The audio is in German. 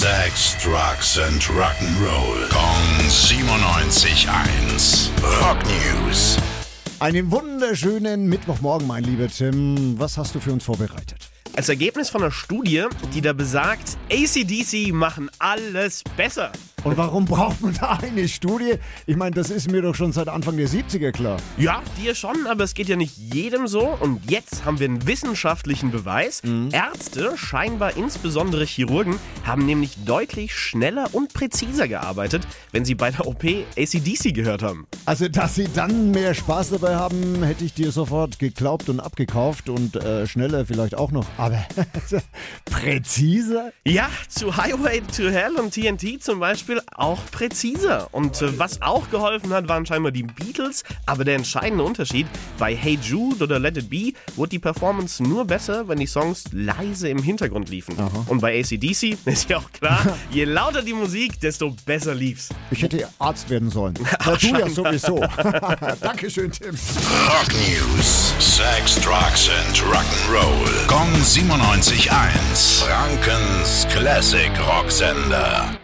Sex, Drugs and Rock'n'Roll. Kong 97.1. Rock News. Einen wunderschönen Mittwochmorgen, mein lieber Tim. Was hast du für uns vorbereitet? Als Ergebnis von einer Studie, die da besagt, ACDC machen alles besser. Und warum braucht man da eine Studie? Ich meine, das ist mir doch schon seit Anfang der 70er klar. Ja, dir schon, aber es geht ja nicht jedem so. Und jetzt haben wir einen wissenschaftlichen Beweis. Ärzte, scheinbar insbesondere Chirurgen, haben nämlich deutlich schneller und präziser gearbeitet, wenn sie bei der OP ACDC gehört haben. Also, dass sie dann mehr Spaß dabei haben, hätte ich dir sofort geglaubt und abgekauft und äh, schneller vielleicht auch noch. Aber präziser? Ja, zu Highway to Hell und TNT zum Beispiel auch präziser. Und äh, was auch geholfen hat, waren scheinbar die Beatles. Aber der entscheidende Unterschied, bei Hey Jude oder Let It Be wurde die Performance nur besser, wenn die Songs leise im Hintergrund liefen. Und bei ACDC ist ja auch klar, je lauter die Musik, desto besser lief's. Ich hätte Arzt werden sollen. Ja, du ja sowieso. Dankeschön, Tim. Rock News. Sex, Drugs and Rock'n'Roll. Kong 97.1. Frankens Classic Rocksender.